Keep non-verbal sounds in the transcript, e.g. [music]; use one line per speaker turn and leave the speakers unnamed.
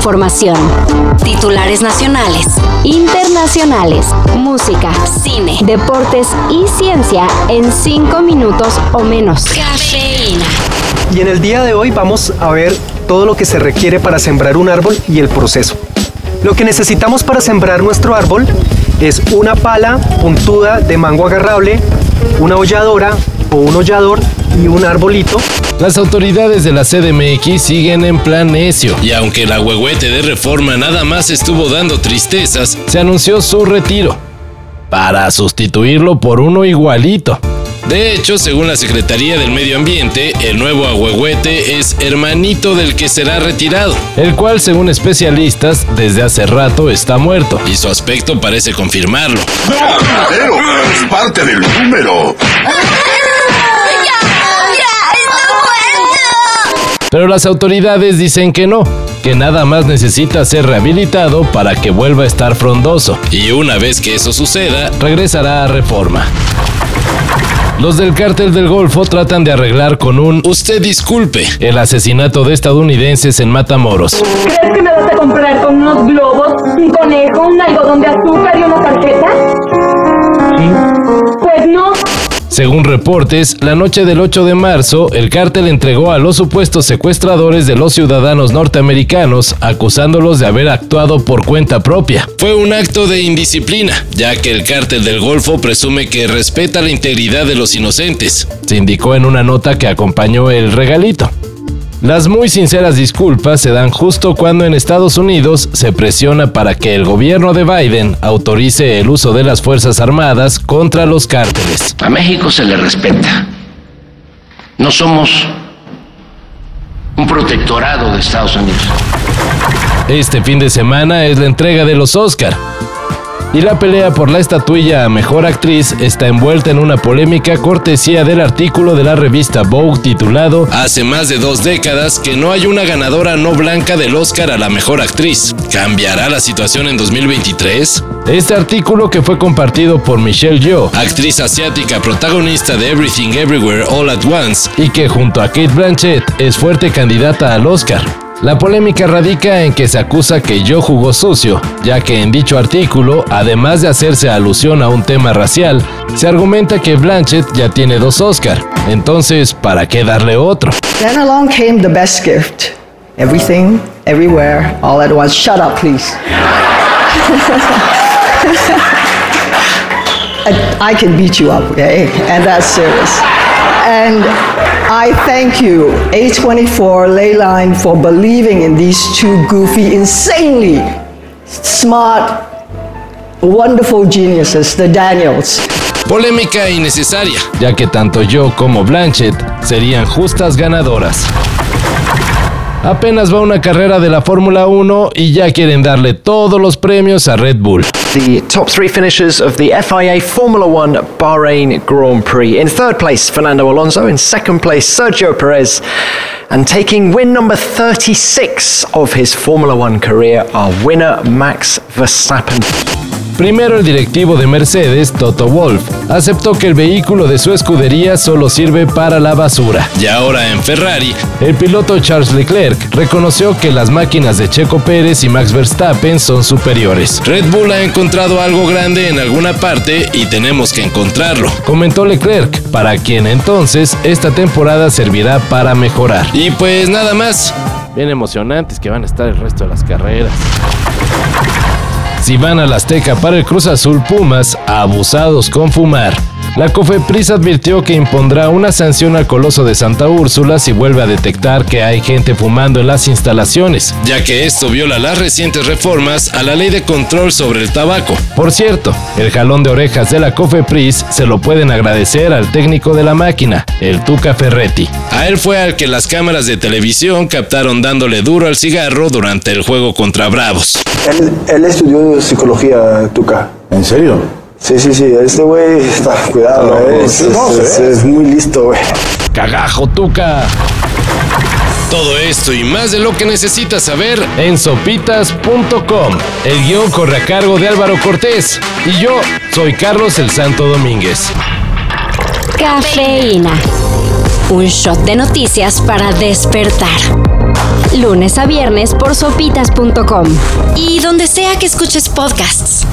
información. Titulares nacionales, internacionales, música, cine, deportes y ciencia en 5 minutos o menos. Cafeína.
Y en el día de hoy vamos a ver todo lo que se requiere para sembrar un árbol y el proceso. Lo que necesitamos para sembrar nuestro árbol es una pala puntuda de mango agarrable, una holladora o un hollador y un arbolito.
Las autoridades de la CDMX siguen en plan necio y aunque el agüehuete de reforma nada más estuvo dando tristezas, se anunció su retiro para sustituirlo por uno igualito. De hecho, según la Secretaría del Medio Ambiente, el nuevo agüehuete es hermanito del que será retirado, el cual, según especialistas, desde hace rato está muerto, y su aspecto parece confirmarlo.
No, es parte del número.
Pero las autoridades dicen que no, que nada más necesita ser rehabilitado para que vuelva a estar frondoso. Y una vez que eso suceda, regresará a reforma. Los del cártel del Golfo tratan de arreglar con un usted disculpe el asesinato de estadounidenses en Matamoros.
¿Crees que me vas a comprar con unos globos, un conejo, un algodón de azúcar y una tarjeta? Pues no.
Según reportes, la noche del 8 de marzo, el cártel entregó a los supuestos secuestradores de los ciudadanos norteamericanos, acusándolos de haber actuado por cuenta propia. Fue un acto de indisciplina, ya que el cártel del Golfo presume que respeta la integridad de los inocentes, se indicó en una nota que acompañó el regalito. Las muy sinceras disculpas se dan justo cuando en Estados Unidos se presiona para que el gobierno de Biden autorice el uso de las Fuerzas Armadas contra los cárteles.
A México se le respeta. No somos un protectorado de Estados Unidos.
Este fin de semana es la entrega de los Oscar. Y la pelea por la estatuilla a Mejor Actriz está envuelta en una polémica cortesía del artículo de la revista Vogue titulado Hace más de dos décadas que no hay una ganadora no blanca del Oscar a la Mejor Actriz. ¿Cambiará la situación en 2023? Este artículo que fue compartido por Michelle Yeoh, actriz asiática protagonista de Everything Everywhere All at Once y que junto a Kate Blanchett es fuerte candidata al Oscar. La polémica radica en que se acusa que yo jugó sucio, ya que en dicho artículo, además de hacerse alusión a un tema racial, se argumenta que Blanchett ya tiene dos Oscar. Entonces, ¿para qué darle otro?
Then along came the best gift. Everything, everywhere, all at once. Shut up, please. [laughs] I, I can beat you up, okay? And that's serious. And I thank you, A24 Leyline, for believing in these two goofy, insanely smart, wonderful geniuses, the Daniels.
Polémica innecesaria, ya que tanto yo como Blanchett serían justas ganadoras. Apenas va una carrera de la Fórmula 1 y ya quieren darle todos los premios a Red Bull.
The top three finishers of the FIA Formula One Bahrain Grand Prix. In third place, Fernando Alonso. In second place, Sergio Perez. And taking win number 36 of his Formula One career, our winner, Max Verstappen.
Primero el directivo de Mercedes, Toto Wolff, aceptó que el vehículo de su escudería solo sirve para la basura. Y ahora en Ferrari, el piloto Charles Leclerc reconoció que las máquinas de Checo Pérez y Max Verstappen son superiores. Red Bull ha encontrado algo grande en alguna parte y tenemos que encontrarlo, comentó Leclerc, para quien entonces esta temporada servirá para mejorar. Y pues nada más, bien emocionantes que van a estar el resto de las carreras. Si van a la Azteca para el Cruz Azul Pumas, abusados con fumar. La COFEPRIS advirtió que impondrá una sanción al Coloso de Santa Úrsula si vuelve a detectar que hay gente fumando en las instalaciones, ya que esto viola las recientes reformas a la ley de control sobre el tabaco. Por cierto, el jalón de orejas de la COFEPRIS se lo pueden agradecer al técnico de la máquina, el Tuca Ferretti. A él fue al que las cámaras de televisión captaron dándole duro al cigarro durante el juego contra Bravos.
Él, él estudió psicología, Tuca.
¿En serio?
Sí, sí, sí, este güey está, cuidado,
No,
eh, es, es- es muy listo, güey.
Cagajo Tuca. Todo esto y más de lo que necesitas saber en sopitas.com. El guion corre a cargo de Álvaro Cortés y yo soy Carlos el Santo Domínguez.
Cafeína. Un shot de noticias para despertar. Lunes a viernes por sopitas.com y donde sea que escuches podcasts.